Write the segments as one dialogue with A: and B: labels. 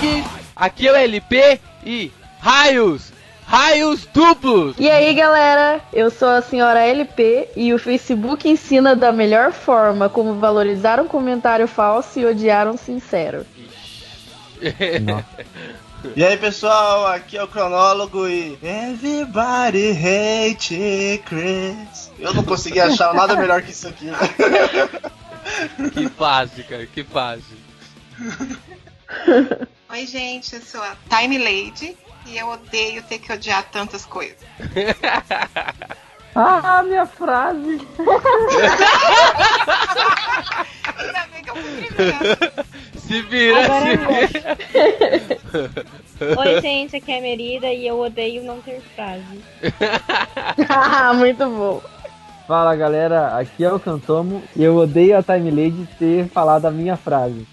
A: Geek, aqui é o LP e raios, raios duplos.
B: E aí galera, eu sou a senhora LP e o Facebook ensina da melhor forma como valorizar um comentário falso e odiar um sincero.
C: E aí pessoal, aqui é o Cronólogo e Everybody hate Chris. Eu não consegui achar nada melhor que isso aqui.
A: que fase, cara, que fase.
D: Oi, gente, eu sou a Time Lady e eu odeio ter que odiar tantas coisas.
B: ah, minha frase!
D: Ainda bem que eu fui
A: Se vira,
E: Agora
A: se
E: vira. Oi, gente, aqui é a Merida e eu odeio não ter frase.
B: ah, muito bom.
F: Fala galera, aqui é o Cantomo e eu odeio a Time Lady ter falado a minha frase.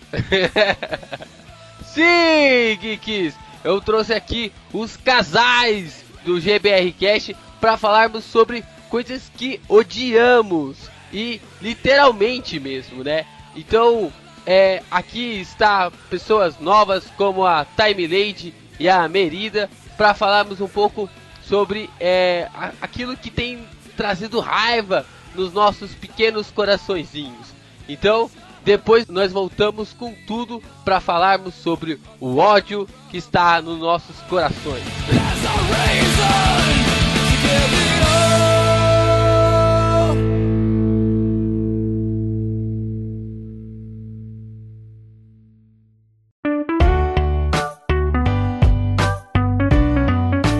A: Sim, Geeks! Eu trouxe aqui os casais do GBR Cast para falarmos sobre coisas que odiamos e literalmente mesmo, né? Então, é, aqui está pessoas novas como a Time Lady e a Merida para falarmos um pouco sobre é, aquilo que tem trazido raiva nos nossos pequenos coraçõezinhos. Então, depois nós voltamos com tudo para falarmos sobre o ódio que está nos nossos corações.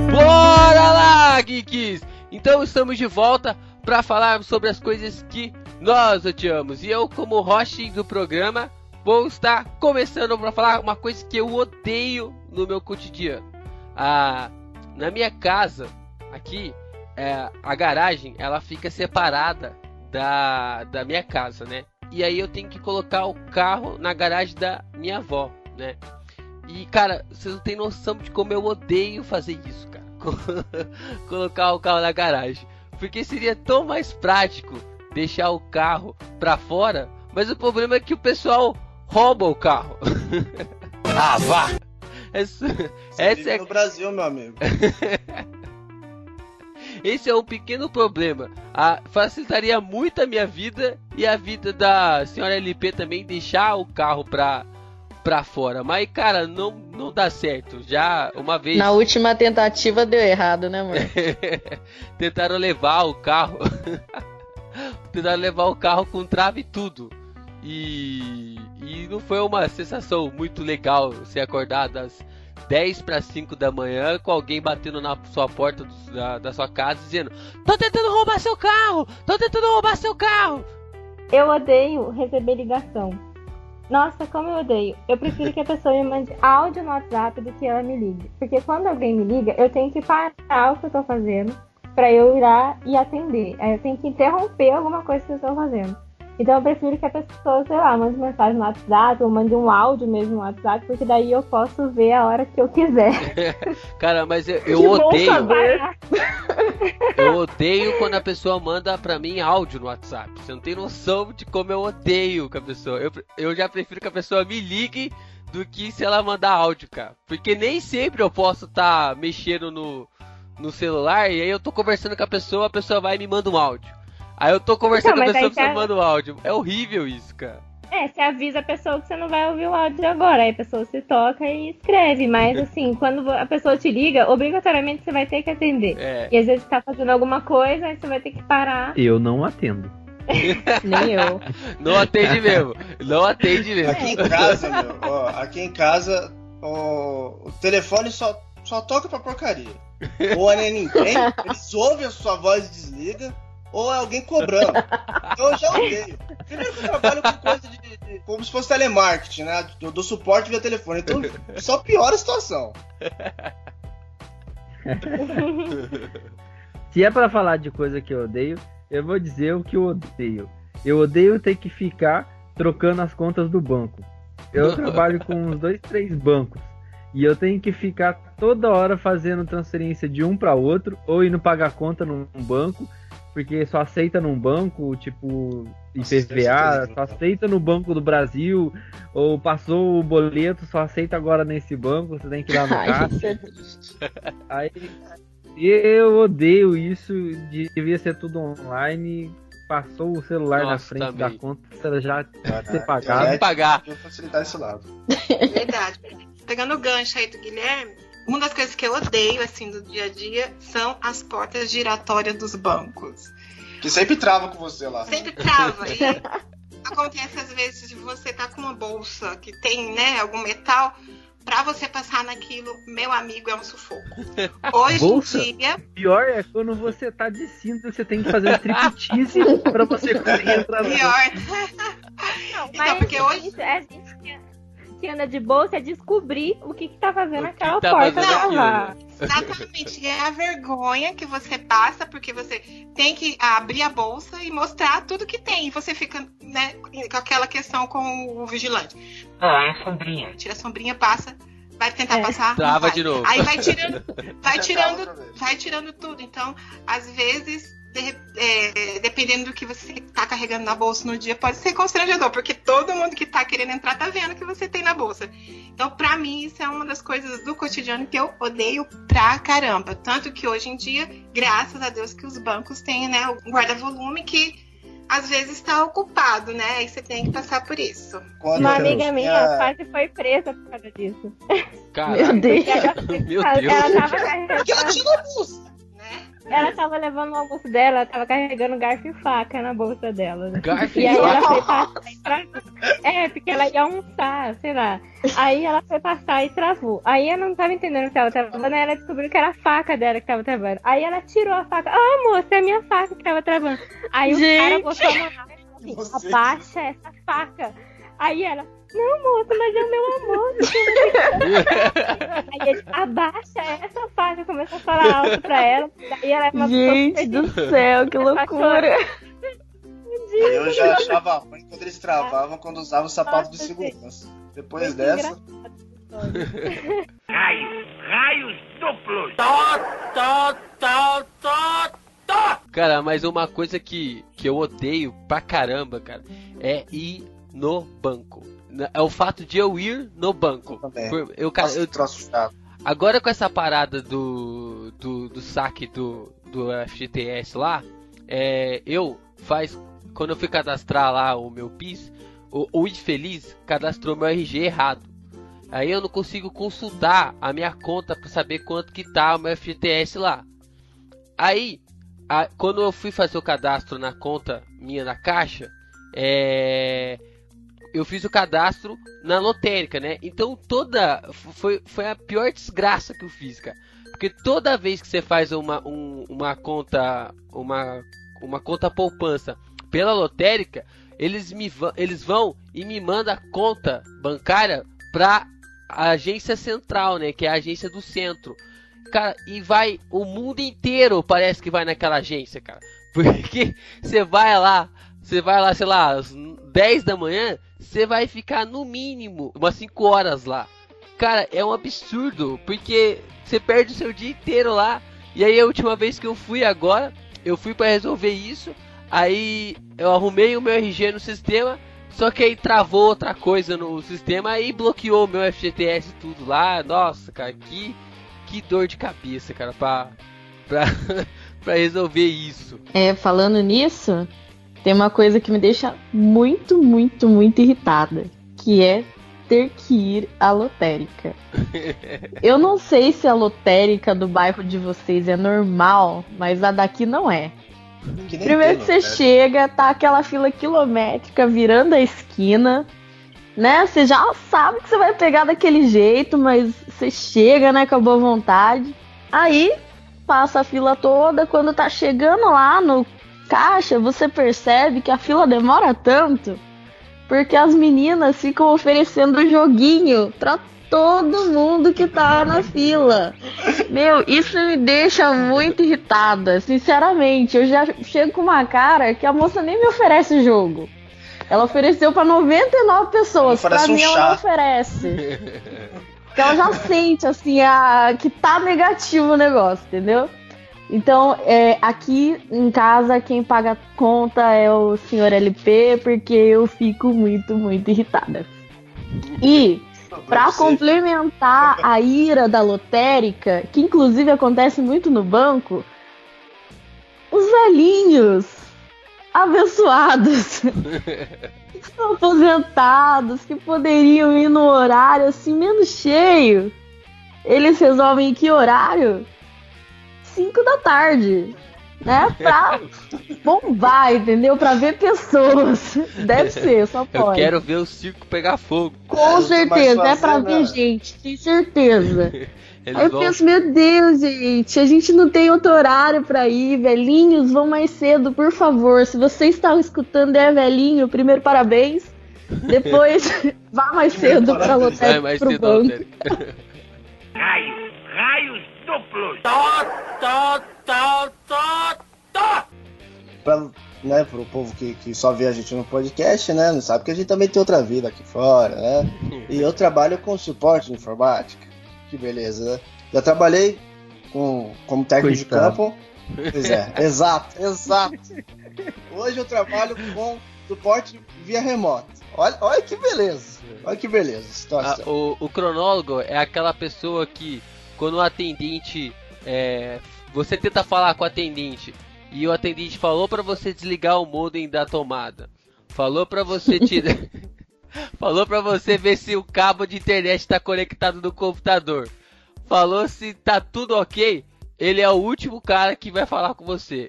A: Bora lá, geeks! Então estamos de volta para falar sobre as coisas que nós odiamos. E eu, como host do programa, vou estar começando para falar uma coisa que eu odeio no meu cotidiano. Ah, na minha casa, aqui, é, a garagem ela fica separada da, da minha casa, né? E aí eu tenho que colocar o carro na garagem da minha avó, né? E cara, vocês não têm noção de como eu odeio fazer isso, cara. colocar o carro na garagem. Porque seria tão mais prático deixar o carro pra fora, mas o problema é que o pessoal rouba o carro.
C: ah, vá!
A: Essa,
C: essa é no Brasil, meu amigo.
A: Esse é um pequeno problema. Ah, facilitaria muito a minha vida e a vida da senhora LP também deixar o carro pra, pra fora. Mas, cara, não, não dá certo. Já uma vez.
B: Na última tentativa deu errado, né, amor?
A: Tentaram levar o carro. Tentaram levar o carro com trave e tudo. E, e não foi uma sensação muito legal ser acordado às 10 para 5 da manhã com alguém batendo na sua porta do, da, da sua casa dizendo: Tô tentando roubar seu carro! Tô tentando roubar seu carro!
E: Eu odeio receber ligação. Nossa, como eu odeio. Eu prefiro que a pessoa me mande áudio no WhatsApp do que ela me ligue. Porque quando alguém me liga, eu tenho que parar o que eu tô fazendo para eu ir lá e atender. Aí eu tenho que interromper alguma coisa que eu estou fazendo. Então eu prefiro que a pessoa, sei lá, mande mensagem no WhatsApp ou mande um áudio mesmo no WhatsApp, porque daí eu posso ver a hora que eu quiser.
A: Cara, mas eu, eu odeio. eu odeio quando a pessoa manda pra mim áudio no WhatsApp. Você não tem noção de como eu odeio que a pessoa. Eu, eu já prefiro que a pessoa me ligue do que se ela mandar áudio, cara. Porque nem sempre eu posso estar tá mexendo no, no celular e aí eu tô conversando com a pessoa, a pessoa vai e me manda um áudio. Aí eu tô conversando então, com a pessoa, você manda um áudio. É horrível isso, cara.
E: É, você avisa a pessoa que você não vai ouvir o áudio agora. Aí a pessoa se toca e escreve. Mas assim, quando a pessoa te liga, obrigatoriamente você vai ter que atender. É. E às vezes você tá fazendo alguma coisa, aí você vai ter que parar.
F: Eu não atendo.
B: Nem eu.
A: Não atende mesmo. Não atende mesmo.
C: Aqui em casa, meu, ó, aqui em casa, ó, o telefone só, só toca pra porcaria. Ou é ninguém, eles ouvem a sua voz e desliga ou é alguém cobrando. Então eu já odeio. Primeiro que eu trabalho com coisa de, de como se fosse telemarketing, né? Do, do suporte via telefone. Então só piora a situação.
F: se é para falar de coisa que eu odeio, eu vou dizer o que eu odeio. Eu odeio ter que ficar trocando as contas do banco. Eu trabalho com uns dois, três bancos. E eu tenho que ficar toda hora fazendo transferência de um para outro, ou indo pagar conta num banco, porque só aceita num banco, tipo, IPVA, só aceita no Banco do Brasil, ou passou o boleto, só aceita agora nesse banco, você tem que ir lá no
B: Ai,
F: caixa.
B: é.
F: Aí eu odeio isso, devia ser tudo online. Passou o celular na
A: Nossa,
F: frente
A: também.
F: da conta, você já
C: Caraca,
F: ser pagado.
C: internet
A: pagar.
C: podia facilitar esse lado.
D: Verdade. Pegando o gancho aí do Guilherme, uma das coisas que eu odeio, assim, do dia a dia, são as portas giratórias dos bancos.
C: Que sempre trava com você lá.
D: Sempre trava. E acontece às vezes de você estar com uma bolsa que tem, né, algum metal, pra você passar naquilo, meu amigo, é um sufoco. Hoje
F: Bolsa?
D: em dia,
F: Pior é quando você tá de cinto, você tem que fazer um striptease pra você conseguir entrar no
D: pior.
E: Não,
D: Então,
E: mas
D: porque hoje-
E: isso, a anda de bolsa é descobrir o que, que tá fazendo
A: O que
E: aquela
A: tá
E: porta
A: fazendo aquilo,
E: travar.
A: né?
D: Exatamente, e é a vergonha que você passa porque você tem que abrir a bolsa e mostrar tudo que tem. E você fica, né, com aquela questão com o vigilante. Ah, é sombrinha. Tira a sombrinha, passa, vai tentar
E: É.
D: passar.
A: Trava
D: vai.
A: de novo.
D: Aí vai tirando, vai tirando, vai tirando tudo. Então, às vezes, de é, dependendo do que você tá carregando na bolsa no dia, pode ser constrangedor, porque todo mundo que tá querendo entrar tá vendo o que você tem na bolsa. Então, pra mim, isso é uma das coisas do cotidiano que eu odeio pra caramba. Tanto que hoje em dia, graças a Deus que os bancos têm, né, o guarda-volume que às vezes está ocupado, né? E você tem que passar por isso.
C: Quando
E: Uma amiga minha quase foi presa por causa disso.
A: Caraca,
B: Meu Deus.
E: Ela,
A: Meu
E: ela
A: Deus.
E: tava
C: Porque ela
E: carregando,
C: tinha?
E: Ela tava levando o almoço dela, ela tava carregando garfo e faca na bolsa dela. né?
A: Garfo
E: E
A: e
E: aí ela
A: faca.
E: foi passar e travou. É, porque ela ia almoçar, sei lá. Aí ela foi passar e travou. Aí eu não tava entendendo se ela tava travando, aí ela descobriu que era a faca dela que tava travando. Aí ela tirou a faca. Ah, moça, é a minha faca que tava travando. Aí o cara
B: Gente.
E: botou a mão lá e falou assim, abaixa essa faca. Aí ela, não, moça, mas é o meu amor. Aí ele, abaixa essa faca, começou a falar alto pra ela. Daí ela é uma
B: Gente do céu, que loucura.
C: Eu já achava ruim quando eles travavam quando usavam o sapato de segurança. Depois
E: Muito
C: dessa,
A: Cara, mas uma coisa que, que eu odeio pra caramba, cara, é ir no banco. É o fato de eu ir no banco. Eu, cara,
C: Nossa,
A: eu, agora com essa parada do, do, do saque do, do FGTS lá, é, eu faz. Quando eu fui cadastrar lá o meu PIS, o, o infeliz cadastrou meu RG errado. Aí eu não consigo consultar a minha conta para saber quanto que tá o meu FGTS lá. Aí, a- quando eu fui fazer o cadastro na conta minha na caixa, é, eu fiz o cadastro na lotérica, né? Então toda foi, foi a pior desgraça que eu fiz, cara. Porque toda vez que você faz uma, um- uma conta uma, uma conta poupança pela lotérica, eles me eles vão e me mandam a conta bancária pra agência central, né? Que é a agência do centro. Cara, e vai o mundo inteiro parece que vai naquela agência, cara. Porque você vai lá, você vai lá, sei lá, 10 da manhã, você vai ficar no mínimo umas 5 horas lá. Cara, é um absurdo, porque você perde o seu dia inteiro lá. E aí a última vez que eu fui agora, eu fui pra resolver isso. Aí eu arrumei o meu RG no sistema, só que aí travou outra coisa no sistema e bloqueou o meu FGTS tudo lá. Nossa, cara, que, que dor de cabeça, cara, pra, pra, pra resolver isso.
B: É, falando nisso, tem uma coisa que me deixa muito, muito, muito irritada, que é ter que ir à lotérica. Eu não sei se a lotérica do bairro de vocês é normal, mas a daqui não é.
C: Que
B: Primeiro que você chega, tá aquela fila quilométrica virando a esquina, né? Você já sabe que você vai pegar daquele jeito, mas você chega, né, com a boa vontade. Aí passa a fila toda, quando tá chegando lá no caixa, você percebe que a fila demora tanto porque as meninas ficam oferecendo joguinho pra todo mundo que tá na fila. Meu, isso me deixa muito irritada, sinceramente. Eu já chego com uma cara que a moça nem me oferece jogo. Ela ofereceu pra 99 pessoas, pra
C: Oferece um
B: mim ela
C: chá.
B: não oferece. Porque ela já sente, assim, a... que tá negativo o negócio, entendeu? Então, é, aqui em casa, quem paga a conta é o senhor LP, porque eu fico muito, muito irritada. E, para complementar a ira da lotérica, que inclusive acontece muito no banco, os velhinhos abençoados estão aposentados que poderiam ir no horário assim menos cheio. Eles resolvem em que horário? 5 da tarde. Né? Pra bombar, entendeu? Pra ver pessoas. Deve ser, só pode.
A: Eu quero ver o circo pegar fogo.
B: Com certeza, é pra ver gente, tem certeza. Aí eu vão... penso, meu Deus, gente, a gente não tem outro horário pra ir, velhinhos, vão mais cedo, por favor. Se você está escutando é velhinho, primeiro parabéns. Depois, vá mais cedo pra lotérica mais pro banco.
G: Raios, raios duplos. Tó, tó, tó, tó, tó.
C: Pra, né, pro povo que, que só vê a gente no podcast, né, não sabe que a gente também tem outra vida aqui fora, né? E eu trabalho com suporte de informática. Que beleza, né? Já trabalhei com, como técnico Coitado. de campo. Pois é, exato, exato. Hoje eu trabalho com suporte via remoto. Olha, olha que beleza. Olha que beleza.
A: Situação. Ah, o, o cronólogo é aquela pessoa que, quando o atendente. É, você tenta falar com o atendente e o atendente falou para você desligar o modem da tomada. Falou para você tirar. Falou pra você ver se o cabo de internet tá conectado no computador. Falou se tá tudo ok. Ele é o último cara que vai falar com você.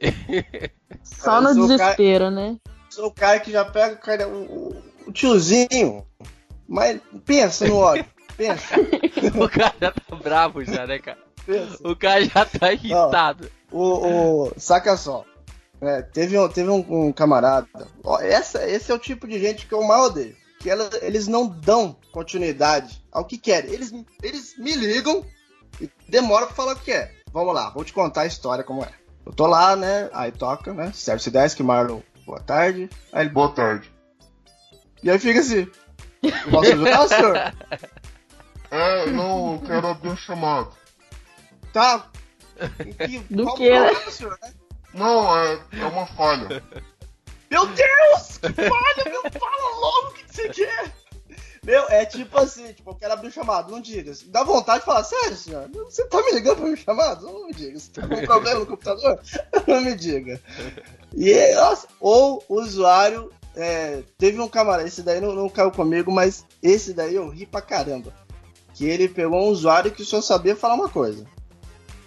B: Só no desespero,
C: cara,
B: né?
C: Sou o cara que já pega o, cara, o, o tiozinho. Mas pensa no óleo. Pensa.
A: o cara já tá bravo já, né, cara? Pensa. O cara já tá irritado.
C: Não, o, o, saca só. É, teve um, teve um, um camarada. Ó, essa, esse é o tipo de gente que eu mal odeio que ela, eles não dão continuidade ao que querem. Eles, eles me ligam e demoram pra falar o que é. Vamos lá, vou te contar a história como é. Eu tô lá, né? Aí toca, né? Service 10, que Marlon, boa tarde. Aí ele, boa tarde. E aí fica assim. Posso ajudar, senhor?
H: É, não, eu quero abrir um chamado.
C: Tá.
B: Que, Do que? Problema,
H: senhor, né? Não, é, é uma falha.
C: Meu Deus! Que falha, meu! Fala logo o que, você quer! Meu, é tipo assim, tipo, eu quero abrir o chamado, não diga. Dá vontade de falar, sério, senhor? Você tá me ligando pra o chamado? Não me diga. Você tá com um problema no computador? Não me diga. E, nossa, ou o usuário, é, teve um camarada, esse daí não, não caiu comigo, mas esse daí eu ri pra caramba. Que ele pegou um usuário que só sabia falar uma coisa.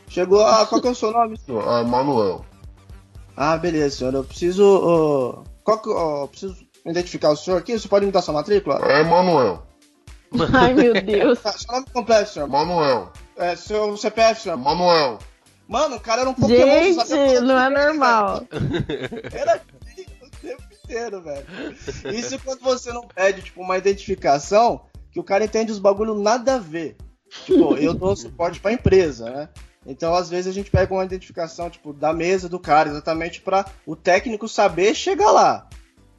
C: Chegou a. Qual que é o seu nome?
H: Ah, Manuel.
C: Ah, beleza, senhor. Eu preciso. Uh, qual que, uh, preciso identificar o senhor aqui. Você pode me dar sua matrícula?
H: É Manuel.
B: Ai, meu Deus. Tá,
C: seu nome completo, senhor?
H: Manuel.
C: É, seu CPF, senhor?
H: Manuel.
C: Mano, o cara era um Pokémon.
B: Gente, não é normal.
C: Era o tempo inteiro, velho. Isso quando você não pede, tipo, uma identificação que o cara entende os bagulho nada a ver. Tipo, eu dou suporte pra empresa, né? Então, às vezes, a gente pega uma identificação, tipo, da mesa do cara, exatamente para o técnico saber chegar lá.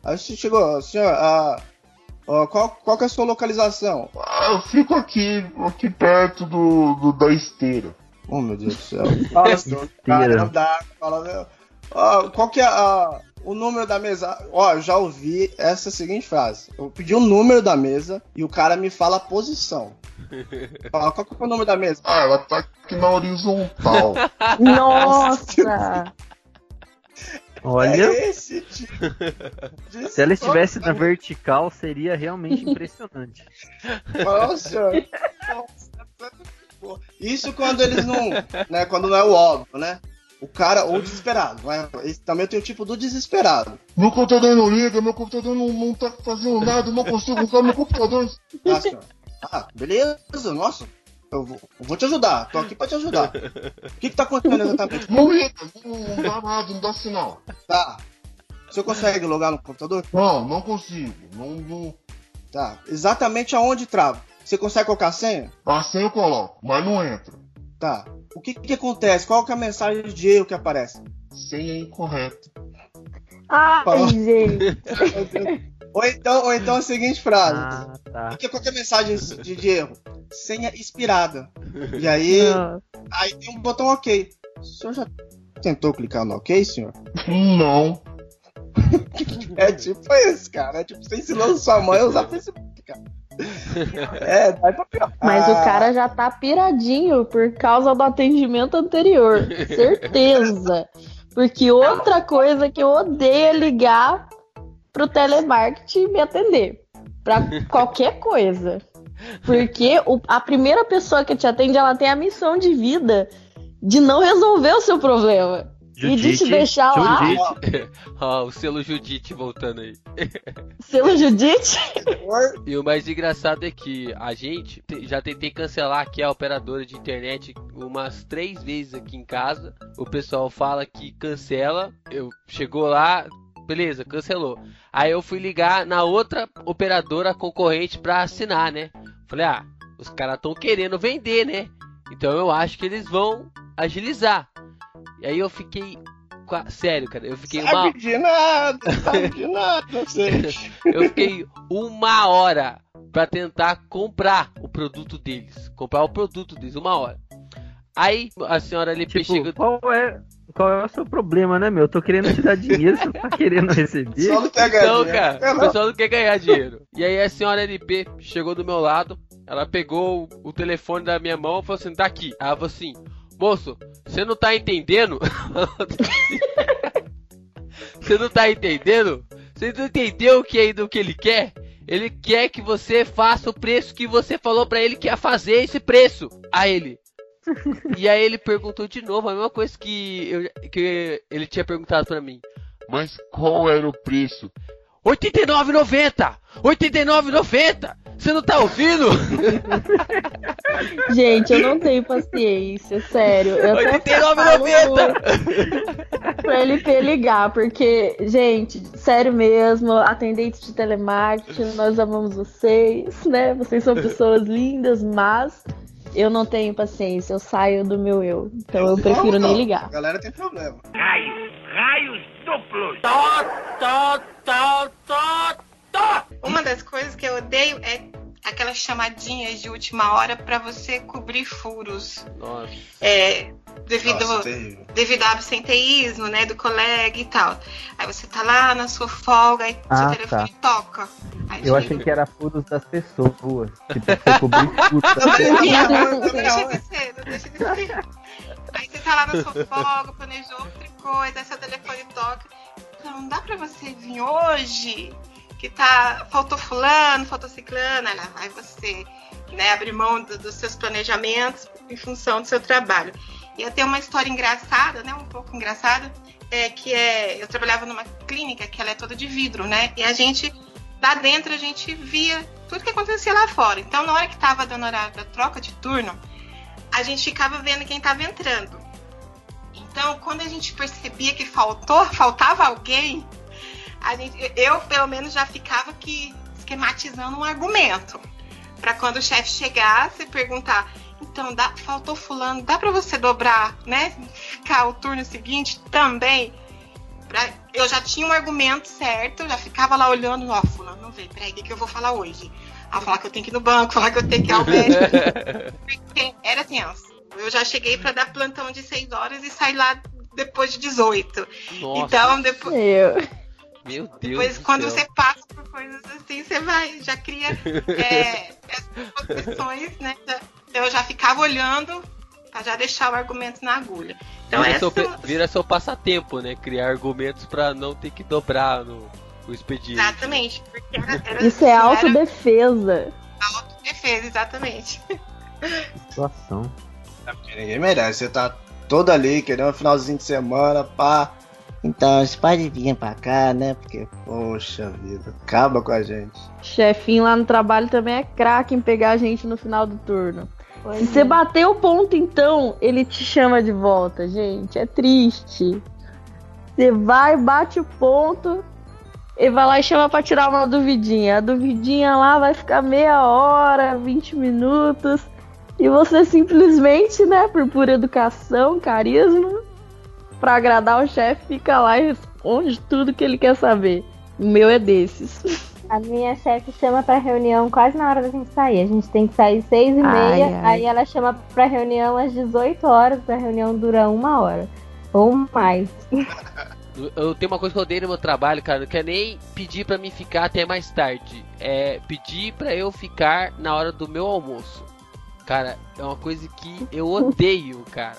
C: Aí você chegou, senhor, a, a, qual, qual que é a sua localização?
H: Ah, eu fico aqui, aqui perto do, do da esteira.
C: Oh, meu Deus do céu. Fala, senhor, cara, dá, fala, ah, qual que é a, o número da mesa? Ó, eu já ouvi essa seguinte frase. Eu pedi o número da mesa e o cara me fala a posição. Fala, qual que é o número da mesa?
H: Ah, ela tá aqui na horizontal.
B: Nossa!
F: Olha, é esse tipo se ela estivesse na vertical, seria realmente impressionante.
C: Nossa! Isso quando eles não. Né, quando não é o óbvio, né? O cara, ou desesperado. Né? Também tem o tipo do desesperado.
H: Meu computador não liga, meu computador não, não tá fazendo nada, não consigo usar meu computador.
C: Ah. Ah, beleza, nossa. Eu vou, eu vou te ajudar, tô aqui pra te ajudar. O que que tá acontecendo exatamente?
H: Não entra, não dá nada, não dá sinal.
C: Tá. Você consegue logar no computador?
H: Não, não consigo. Não, não...
C: Tá. Exatamente aonde trava? Você consegue colocar a senha?
H: A senha eu coloco, mas não entra.
C: Tá. O que que acontece? Qual que é a mensagem de erro que aparece?
H: Senha incorreta.
B: Ai, gente.
C: Ou então, ou então a seguinte frase. Ah, tá. Porque qualquer mensagem de, de erro? Senha expirada. E aí. Aí tem um botão OK. O senhor já tentou clicar no ok, senhor?
H: Não.
C: É tipo isso, cara. É tipo você ensinando sua mãe a usar Facebook. É, vai pra pior.
B: Mas o
C: Ah,
B: cara já tá piradinho por causa do atendimento anterior. Certeza. Porque outra coisa que eu odeio é ligar pro telemarketing me atender. Pra qualquer coisa. Porque o- a primeira pessoa que te atende, ela tem a missão de vida de não resolver o seu problema. E de te
F: Judite,
B: deixar lá,
F: Judite.
A: Ó, o selo Judite voltando aí.
B: selo Judite.
A: E o mais engraçado é que a gente te- já tentei cancelar aqui a operadora de internet umas três vezes aqui em casa. O pessoal fala que cancela. Eu chegou lá, beleza, cancelou. Aí eu fui ligar na outra operadora concorrente pra assinar, né? Falei, ah, os caras estão querendo vender, né? Então eu acho que eles vão agilizar. E aí eu fiquei. Sério, cara, eu fiquei uma,
C: sabe de nada, sabe de nada, gente.
A: eu fiquei uma hora pra tentar comprar o produto deles. Comprar o produto deles, uma hora. Aí a senhora ali
F: Tipo,
A: chega.
F: qual é, qual é o seu problema, né, meu? Eu tô querendo te dar dinheiro, você não tá querendo receber.
C: Só não quer ganhar
A: Então,
C: dinheiro.
A: cara,
C: É,
A: o pessoal não quer ganhar dinheiro. E aí a senhora LP chegou do meu lado, ela pegou o, o telefone da minha mão e falou assim: tá aqui. Ela falou assim: moço, você não tá entendendo? Você não tá entendendo? Você não entendeu o que é do que ele quer? Ele quer que você faça o preço que você falou pra ele que ia fazer esse preço. A ele. E aí ele perguntou de novo a mesma coisa que, eu- que ele tinha perguntado pra mim.
H: Mas qual era o preço?
A: 89,90! 89,90! Você não tá ouvindo?
B: Gente, eu não tenho paciência, sério. Eu até
A: 89,90!
B: pra LP ligar, porque, gente, sério mesmo, atendentes de telemarketing, nós amamos vocês, né? Vocês são pessoas lindas, mas eu não tenho paciência, eu saio do meu eu. Então eu prefiro nem
C: A
B: ligar.
C: galera tem problema.
G: Raios, raios duplos. Tó, tó, tó, tó, tó.
D: Uma das coisas que eu odeio é aquelas chamadinhas de última hora pra você cobrir furos.
A: Nossa.
D: É, devido,
C: Nossa,
D: devido ao absenteísmo, né, do colega e tal. Aí você tá lá na sua folga e
F: Ah,
D: seu telefone toca. Aí
F: Eu achei que era furos das pessoas. Tipo, você cobrir furos das pessoas.
C: não,
D: deixa
C: não.
D: de ser, não deixa de ser. Aí você tá lá na sua folga, planejou outra coisa, aí seu telefone toca. Não, não dá pra você vir hoje, que tá. Faltou fulano, faltou ciclano, aí lá vai você, né, abrir mão do- dos seus planejamentos em função do seu trabalho. E tenho uma história engraçada, né? Um pouco engraçada, é que é. Eu trabalhava numa clínica que ela é toda de vidro, né? E a gente, lá dentro, a gente via tudo que acontecia lá fora. Então, na hora que tava dando horário da troca de turno, a gente ficava vendo quem estava entrando. Então, quando a gente percebia que faltou, faltava alguém, a gente, eu pelo menos já ficava aqui esquematizando um argumento para quando o chefe chegasse e perguntar, então dá, faltou fulano, dá para você dobrar, né? Ficar o turno seguinte também. Pra- eu já tinha um argumento certo, eu já ficava lá olhando, ó, fulano, não veio, peraí, o que, que eu vou falar hoje? Ah, falar que eu tenho que ir no banco, falar que eu tenho que ir ao médico. Era tenso. Eu já cheguei para dar plantão de 6 horas e saí lá depois de 18.
A: Nossa.
D: Então, depois,
B: Eu.
A: Meu Deus.
D: depois
A: do
D: quando
A: céu.
D: você passa por coisas assim, você vai, já cria é, essas posições, né? Eu já ficava olhando para já deixar o argumento na agulha. Então,
A: Vira,
D: essa,
A: seu, vira seu passatempo, né? Criar argumentos pra não ter que dobrar no, o expediente.
D: exatamente. Porque era, era,
B: Isso é
D: era
B: autodefesa.
D: autodefesa, exatamente.
F: Situação.
C: Porque ninguém merece. Você tá toda ali, querendo um finalzinho de semana, pá. Então, você pode vir pra cá, né? Porque, poxa vida, acaba com a gente.
B: Chefinho lá no trabalho também é craque em pegar a gente no final do turno.
E: Pois
B: Se você
E: é.
B: bater o ponto, então, ele te chama de volta, gente. É triste. Você vai, bate o ponto, ele vai lá e chama pra tirar uma duvidinha. A duvidinha lá vai ficar meia hora, 20 minutos. E você simplesmente, né, por pura educação, carisma, pra agradar o chefe, fica lá e responde tudo que ele quer saber. O meu é desses.
E: A minha chefe chama pra reunião quase na hora da gente sair. A gente tem que sair seis e
B: Ai,
E: meia.
B: ai.
E: Aí ela chama pra reunião às 18 horas. A reunião dura uma hora. Ou mais.
A: Eu tenho uma coisa que eu odeio no meu trabalho, cara. Não quer nem pedir pra mim ficar até mais tarde. É pedir pra eu ficar na hora do meu almoço. Cara, é uma coisa que eu odeio, cara.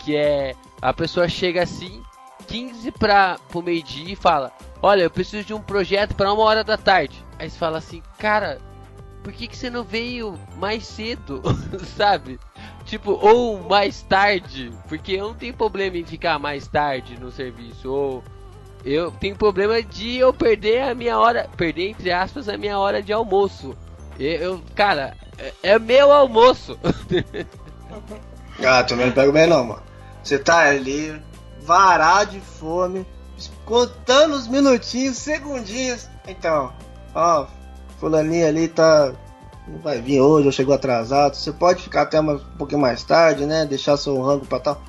A: Que é a pessoa chega assim, 15 para pro meio-dia e fala: Olha, eu preciso de um projeto para uma hora da tarde. Aí você fala assim, cara, por que, que você não veio mais cedo? Sabe? Tipo, ou mais tarde. Porque eu não tenho problema em ficar mais tarde no serviço. Ou eu tenho problema de eu perder a minha hora. Perder, entre aspas, a minha hora de almoço. Eu cara, é, é meu almoço.
C: Ah, também não pego bem não, mano. Você tá ali, varado de fome, contando os minutinhos, segundinhos. Então, ó, fulaninho ali tá. Não vai vir hoje, ou chegou atrasado. Você pode ficar até mais, um pouquinho mais tarde, né? Deixar seu rango pra tal.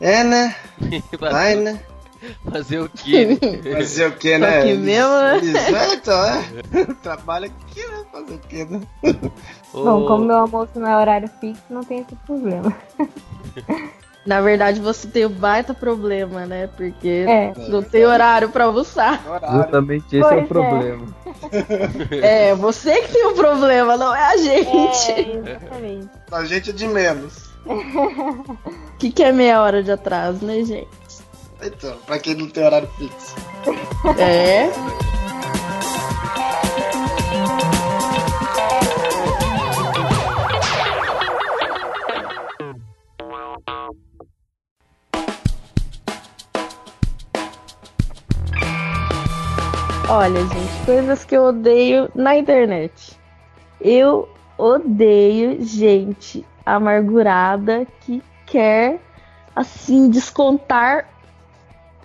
C: É, né? Vai, né?
A: Fazer o quê?
C: Fazer o que,
B: Só
C: né?
B: que mesmo, né?
C: Então, é. Trabalha aqui, né? Fazer o que, né?
E: Bom, como meu almoço não é horário fixo, não tem esse problema.
B: Na verdade, você tem um baita problema, né? Porque
E: É.
B: não tem horário pra almoçar.
C: Horário.
F: Justamente esse é
E: Pois
F: o
E: é.
F: problema.
B: É, você que tem o problema, não é a gente.
E: É, exatamente.
C: A gente é de menos.
B: O que, que é meia hora de atraso, né, gente?
C: Então, pra quem não tem horário fixo.
B: É. Olha, gente, coisas que eu odeio na internet. Eu odeio gente amargurada que quer, assim, descontar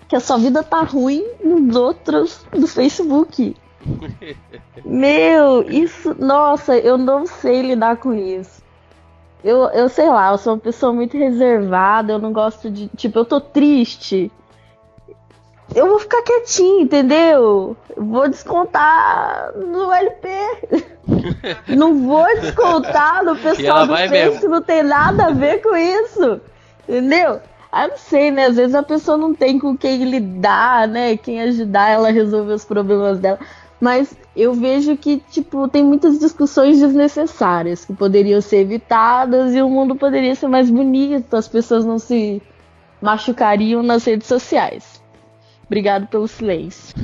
B: que a sua vida tá ruim nos outros do Facebook. Meu, isso, nossa, eu não sei lidar com isso. Eu, eu sei lá, eu sou uma pessoa muito reservada, eu não gosto de. Tipo, eu tô triste. Eu vou ficar quietinho, entendeu? Eu Vou descontar no LP. não vou descontar no pessoal do
A: vai
B: Face,
A: mesmo.
B: não tem nada a ver com isso. Entendeu? Ah, não sei, né? Às vezes a pessoa não tem com quem lidar, né? Quem ajudar ela a resolver os problemas dela. Mas eu vejo que, tipo, tem muitas discussões desnecessárias que poderiam ser evitadas e o mundo poderia ser mais bonito, as pessoas não se machucariam nas redes sociais. Obrigado pelo silêncio.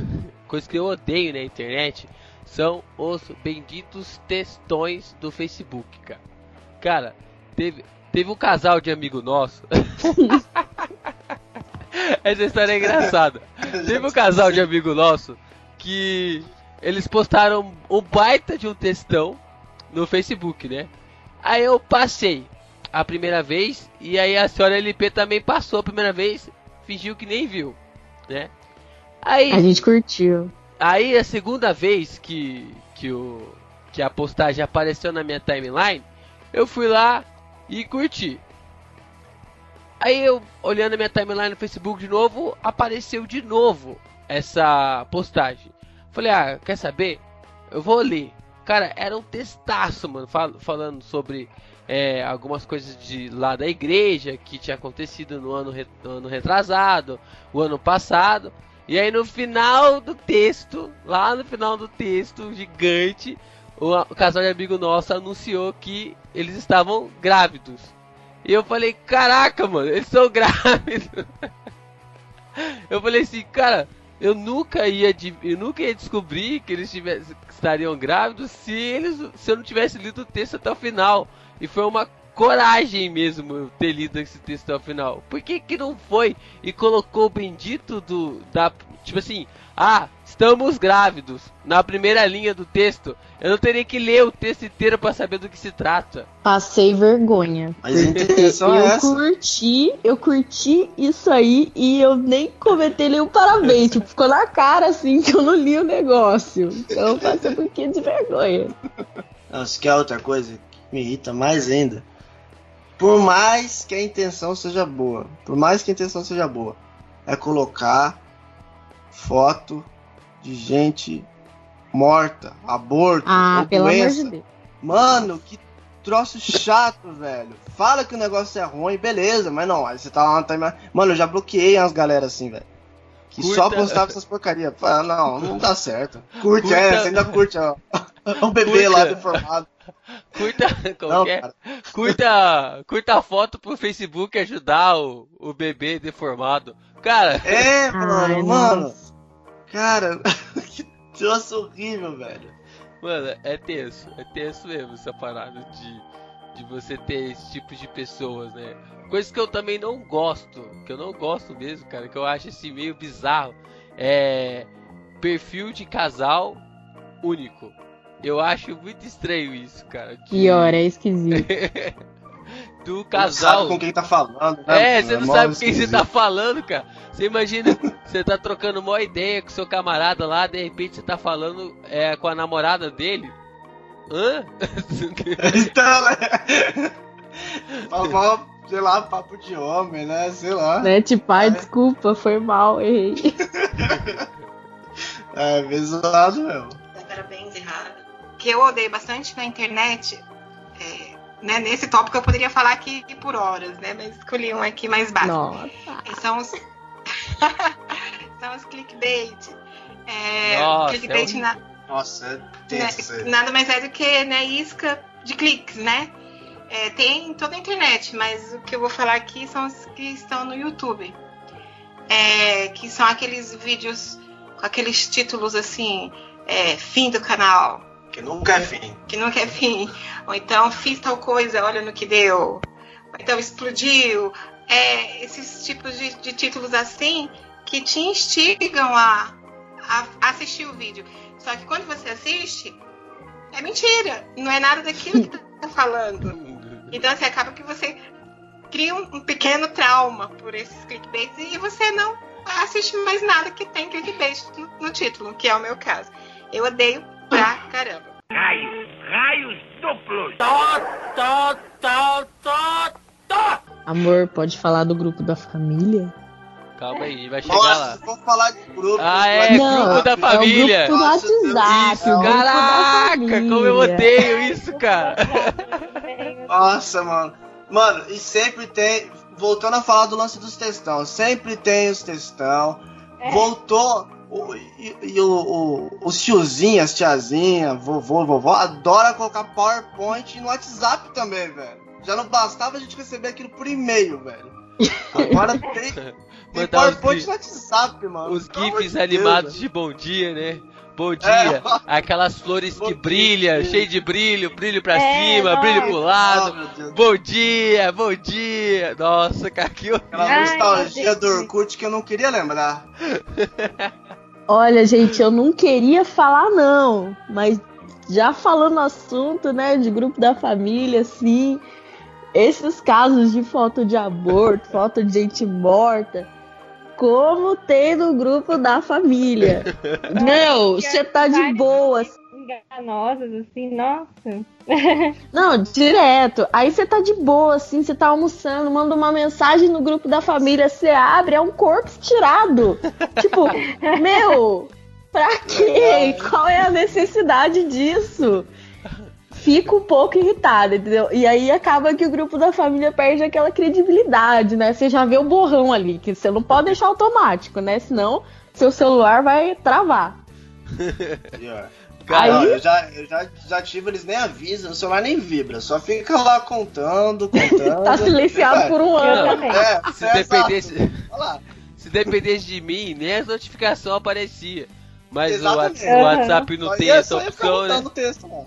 A: Coisa que eu odeio na internet são os benditos textões do Facebook, cara. Cara, teve, teve um casal de amigo nosso. Essa história é engraçada. Teve um casal de amigo nosso que eles postaram um baita de um textão no Facebook, né? Aí eu passei a primeira vez e aí a senhora LP também passou a primeira vez, fingiu que nem viu, né? Aí
B: A gente curtiu.
A: Aí a segunda vez que, que, o, que a postagem apareceu na minha timeline, eu fui lá e curti. Aí eu, olhando a minha timeline no Facebook de novo, apareceu de novo essa postagem. Falei, ah, quer saber? Eu vou ler. Cara, era um textaço, mano, fal- falando sobre é, algumas coisas de lá da igreja que tinha acontecido no ano, re- no ano retrasado, o ano passado. E aí no final do texto, lá no final do texto gigante, o, o casal de amigo nosso anunciou que eles estavam grávidos. E eu falei, caraca, mano, eles são grávidos. eu falei assim, cara, eu nunca ia, eu nunca ia descobrir que eles que estariam grávidos se eles, se eu não tivesse lido o texto até o final. E foi uma coragem mesmo eu ter lido esse texto até o final. Por que que não foi e colocou o bendito do da tipo assim, ah, estamos grávidos na primeira linha do texto. Eu não teria que ler o texto inteiro para saber do que se trata.
B: Passei vergonha.
C: Mas a intenção é
B: eu
C: essa.
B: curti, eu curti isso aí e eu nem comentei nenhum parabéns. tipo, ficou na cara assim que eu não li o negócio. Então eu passei um pouquinho de vergonha.
C: Não, se quer outra coisa me irrita mais ainda. Por mais que a intenção seja boa, por mais que a intenção seja boa, é colocar foto de gente morta, aborto,
B: Ah,
C: ou
B: pelo amor
C: doença.
B: de Deus.
C: Mano, que troço chato, velho. Fala que o negócio é ruim, beleza, mas não, aí você tá lá na timeline. Mano, eu já bloqueei umas galera assim, velho. Que só
A: Curta-
C: postava essas porcarias. Fala, Não, não dá certo. Curte,
A: Curta-
C: é, você ainda curte, ó. Um bebê
A: Curta-
C: lá deformado.
A: Curta,
C: Não,
A: é? Curta, curta a foto pro Facebook ajudar o, o bebê deformado. Cara,
C: É,
B: Ai,
C: mano, mano.
B: nossa.
C: Cara, que troço horrível, velho.
A: mano, é tenso. É tenso mesmo essa parada de, de você ter esse tipo de pessoas, né? Coisas que eu também não gosto. Que eu não gosto mesmo, cara. Que eu acho assim meio bizarro. É. Perfil de casal único. Eu acho muito estranho isso, cara. que-
B: Pior, é esquisito.
A: do
C: Não
A: casal.
C: sabe com quem tá falando, né?
A: É, você não
C: mó
A: sabe com quem você tá falando, cara. Você imagina, você tá trocando uma ideia com seu camarada lá, de repente você tá falando é, com a namorada dele. Hã?
C: Então, né? Fala mal, sei lá, papo de homem, né? Sei lá.
B: né? Tipo, ai, desculpa, foi mal, errei.
C: É, meio zoado mesmo.
D: Parabéns, errado. Que eu odeio bastante na internet. é, né, nesse tópico eu poderia falar aqui por horas, né? Mas escolhi um aqui mais básico.
B: Nossa.
D: E São os. são os clickbait. É,
A: Nossa,
D: clickbait
A: é um-
D: na-
C: Nossa, é
D: né,
C: aí.
D: nada mais é do que né, isca de cliques, né? É, tem em toda a internet, mas o que eu vou falar aqui são os que estão no YouTube. É, que são aqueles vídeos com aqueles títulos assim, é, fim do canal,
C: Que nunca é fim.
D: que nunca é fim. Ou então fiz tal coisa, olha no que deu. Ou então explodiu. É, esses tipos de, de títulos assim que te instigam a, a assistir o vídeo. Só que quando você assiste, é mentira. Não é nada daquilo que tá falando. Então assim, acaba que você cria um, um pequeno trauma por esses clickbaits e você não assiste mais nada que tem clickbait no, no título, que é o meu caso. Eu odeio pra caramba.
G: Raios, raios duplos. Tó, tó, tó, tó, tó.
B: Amor, pode falar do grupo da família?
A: Calma aí, vai chegar
C: Nossa,
A: lá.
C: vou falar de grupo.
A: Ah, é,
C: vai-
B: Não,
A: grupo da
B: É o
A: família.
B: grupo do WhatsApp.
A: Isso, caraca,
B: família.
A: como eu odeio isso, cara.
C: Nossa, mano. Mano, e sempre tem. Voltando a falar do lance dos textão, sempre tem os textão.
E: É.
C: Voltou. O- e e o, o, os tiozinhos, as tiazinhas, vovô, vovó, adora colocar PowerPoint no WhatsApp também, velho. Já não bastava a gente receber aquilo por e-mail, velho. Agora tem, tem
A: os,
C: PowerPoint no WhatsApp, mano.
A: os gifs
C: de Deus,
A: animados
C: velho.
A: de bom dia, né? Bom dia.
C: É.
A: Aquelas flores
C: Bom
A: que brilham,
C: dia.
A: cheio de brilho, brilho pra
E: É,
A: cima,
E: nossa.
A: brilho pro lado.
C: Deus.
A: Bom dia, bom dia. Nossa, cara, que horrível.
C: Aquela
E: Ai,
C: nostalgia do
E: Deus.
C: Orkut que eu não queria lembrar.
B: Olha, gente, eu não queria falar, não. Mas já falando assunto, né, de grupo da família, assim. Esses casos de foto de aborto, foto de gente morta. Como tem no grupo da família. Meu, você tá de boa,
E: Enganosas, assim, nossa.
B: Não, direto. Aí você tá de boa, assim, você tá almoçando, manda uma mensagem no grupo da família, você abre, é um corpo estirado. tipo, meu, pra quê? Qual é a necessidade disso? Fico um pouco irritada, entendeu? E aí acaba que o grupo da família perde aquela credibilidade, né? Você já vê o borrão ali, que você não pode deixar automático, né? Senão seu celular vai travar.
C: Pior.
A: Cara,
B: Aí-
C: eu já, eu já, já tive, eles nem avisam, o celular nem vibra, só fica lá contando, contando.
B: Tá silenciado por um ano.
E: também.
C: É,
A: se
C: é
A: dependesse,
C: exato. Olha lá.
A: se dependesse de mim, nem as notificações aparecia. Mas o
C: Exatamente.
A: Whats- o WhatsApp não tem essa opção, né?
C: texto.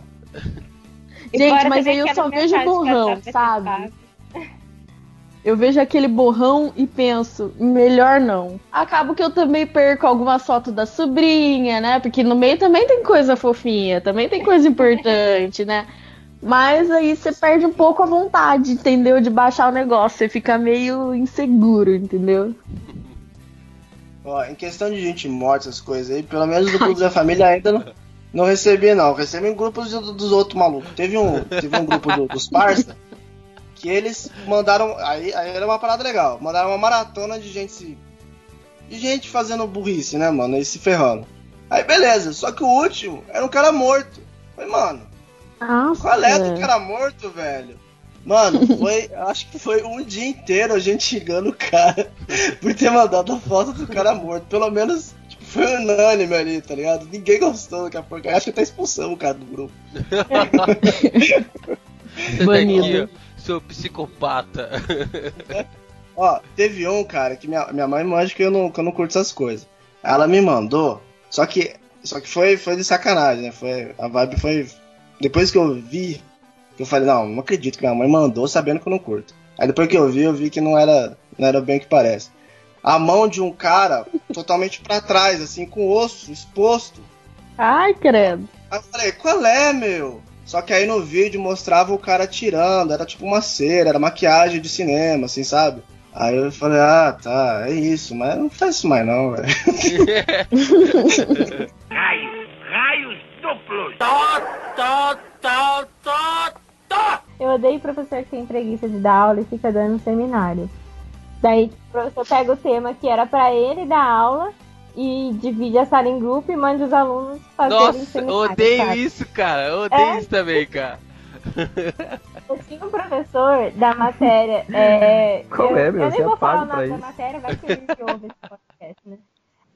B: Gente, mas aí eu só vejo borrão, sabe? Eu vejo aquele borrão e penso, melhor não. Acabo que eu também perco alguma foto da sobrinha, né? Porque no meio também tem coisa fofinha, também tem coisa importante, né? Mas aí você perde um pouco a vontade, entendeu? De baixar o negócio. Você fica meio inseguro, entendeu?
C: Ó, em questão de gente morta, essas coisas aí, pelo menos do grupo da família ainda não, não recebi, não. Recebi em grupos do- dos outros malucos. Teve um, teve um grupo do- dos parça que eles mandaram. Aí, aí era uma parada legal. Mandaram uma maratona de gente se. De gente fazendo burrice, né, mano? E se ferrando. Aí beleza, só que o último era um cara morto. Falei, mano,
B: Nossa.
C: Qual é do cara morto, velho? Mano, foi. acho que foi um dia inteiro a gente xingando o cara por ter mandado a foto do cara morto. Pelo menos tipo, foi unânime ali, tá ligado? Ninguém gostou daquela porcaria. Acho que até expulsamos o cara do grupo.
B: Banido.
A: Seu psicopata.
C: Ó, teve um, cara, que minha, minha mãe manja que eu, não, que eu não curto essas coisas. Ela me mandou, só que. Só que foi, foi de sacanagem, né? Foi, a vibe foi. Depois que eu vi, que eu falei, não, não acredito que minha mãe mandou sabendo que eu não curto. Aí depois que eu vi, eu vi que não era, não era bem o que parece. A mão de um cara totalmente pra trás, assim, com o osso exposto.
B: Ai, credo.
C: Aí eu falei, qual é, meu? Só que aí no vídeo mostrava o cara tirando, era tipo uma cera, era maquiagem de cinema, assim, sabe? Aí eu falei, ah, tá, é isso, mas não faz isso mais não, velho.
G: Raios, raios duplos. Tó, tó, tó, tó, tó.
E: Eu odeio professor que tem preguiça de dar aula e fica dando seminário. Daí o professor pega o tema que era pra ele dar aula e divide a sala em grupo e manda os alunos fazerem
A: Nossa, odeio
E: sabe?
A: isso, cara. Eu odeio
E: É?
A: isso também, cara.
E: Eu tinha um professor da matéria. É,
F: Qual
E: eu,
F: é, meu?
E: Eu
F: Você
E: nem vou
F: é
E: falar o nome da matéria, vai que ele ouve esse podcast, né?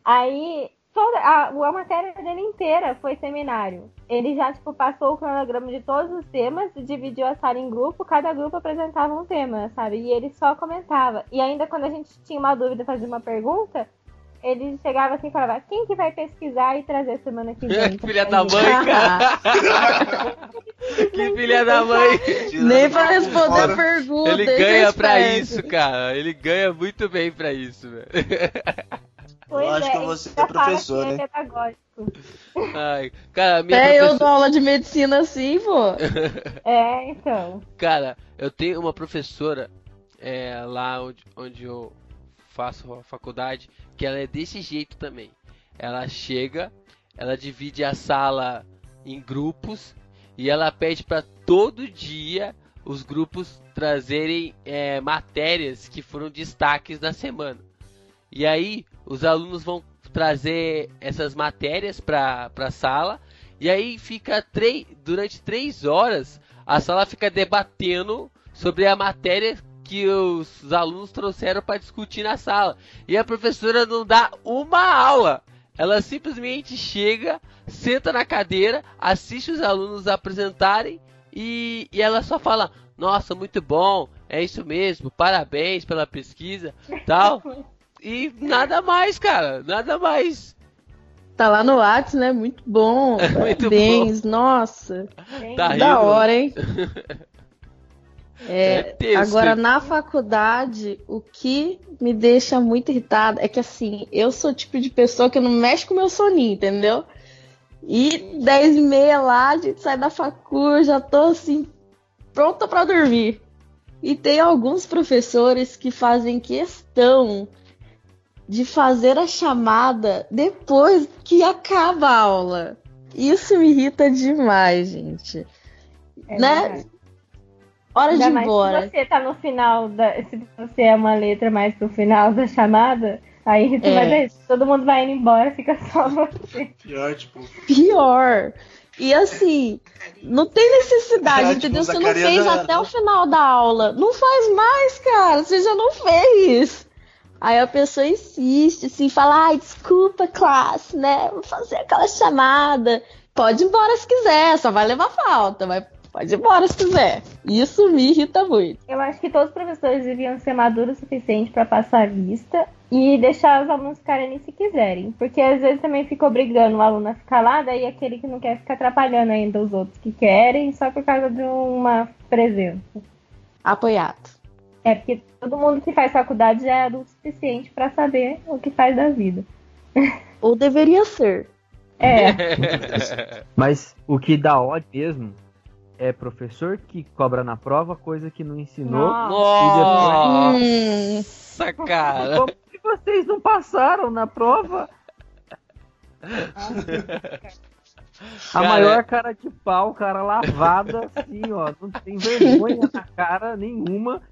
E: Aí, toda a, a matéria dele inteira foi seminário. Ele já, tipo, passou o cronograma de todos os temas, dividiu a sala em grupo, cada grupo apresentava um tema, sabe? E ele só comentava. E ainda quando a gente tinha uma dúvida, fazia uma pergunta, ele chegava assim e falava, quem que vai pesquisar e trazer semana que vem?
A: Que filha da mãe, cara. que filha da mãe.
B: Nem pra responder a pergunta.
A: Ele
B: é
A: ganha pra isso, cara. Ele ganha muito bem pra isso, velho.
E: Pois
C: Eu acho
E: é,
C: que eu vou
E: ele
C: ser
E: já fala
C: professor,
E: que é
C: né?
E: pedagógico.
A: Ai, cara, minha
B: Até eu
A: professora...
B: dou aula de medicina assim, pô.
E: É, então.
A: Cara, eu tenho uma professora é, lá onde, onde eu faço a faculdade que ela é desse jeito também. Ela chega, ela divide a sala em grupos e ela pede para todo dia os grupos trazerem é, matérias que foram destaques da semana. E aí os alunos vão trazer essas matérias para a sala e aí fica três, durante três horas a sala fica debatendo sobre a matéria que os alunos trouxeram para discutir na sala. E a professora não dá uma aula. Ela simplesmente chega, senta na cadeira, assiste os alunos apresentarem e, e ela só fala: Nossa, muito bom, é isso mesmo, parabéns pela pesquisa, tal. E nada mais, cara, nada mais.
B: Tá lá no Whats, né? Muito bom.
A: Muito
B: Parabéns, nossa.
E: Bem,
A: Tá
B: Da
A: rindo?
B: hora, hein? É,
A: É
B: agora, na faculdade, o que me deixa muito irritada é que, assim, eu sou o tipo de pessoa que não mexe com o meu soninho, entendeu? E 10 e meia lá, a gente sai da facu, eu já tô, assim, pronta pra dormir. E tem alguns professores que fazem questão de fazer a chamada depois que acaba a aula. Isso me irrita demais, gente.
E: é
B: né?
E: verdade.
B: Hora de ir
E: mais
B: embora.
E: se você tá no final da. Se você é uma letra mais pro final da chamada, aí tu
B: É.
E: vai ver, todo mundo vai indo embora, fica só você.
C: Pior, tipo.
B: Pior. E assim, não tem necessidade,
C: É, tipo,
B: entendeu? Você não fez
C: era-
B: até o final da aula. Não faz mais, cara. Você já não fez. Aí a pessoa insiste, assim, fala, ai, desculpa, classe, né? Vou fazer aquela chamada. Pode ir embora se quiser, só vai levar falta, mas pode ir embora se quiser. Isso me irrita muito.
E: Eu acho que todos os professores deviam ser maduros o suficiente pra passar a lista e deixar os alunos ficarem ali se quiserem. Porque às vezes também fica obrigando o aluno a ficar lá, daí aquele que não quer fica atrapalhando ainda os outros que querem, só por causa de uma presença.
B: Apoiado.
E: É porque todo mundo que faz faculdade já é adulto o suficiente pra saber o que faz da vida.
B: Ou deveria ser.
E: É,
F: Mas o que dá ódio mesmo é professor que cobra na prova coisa que não ensinou.
E: Nossa.
B: Hum,
A: Nossa, cara.
F: Como que vocês não passaram na prova? A
A: Cara,
F: maior cara de pau, cara lavada, assim, ó. Não tem vergonha na cara nenhuma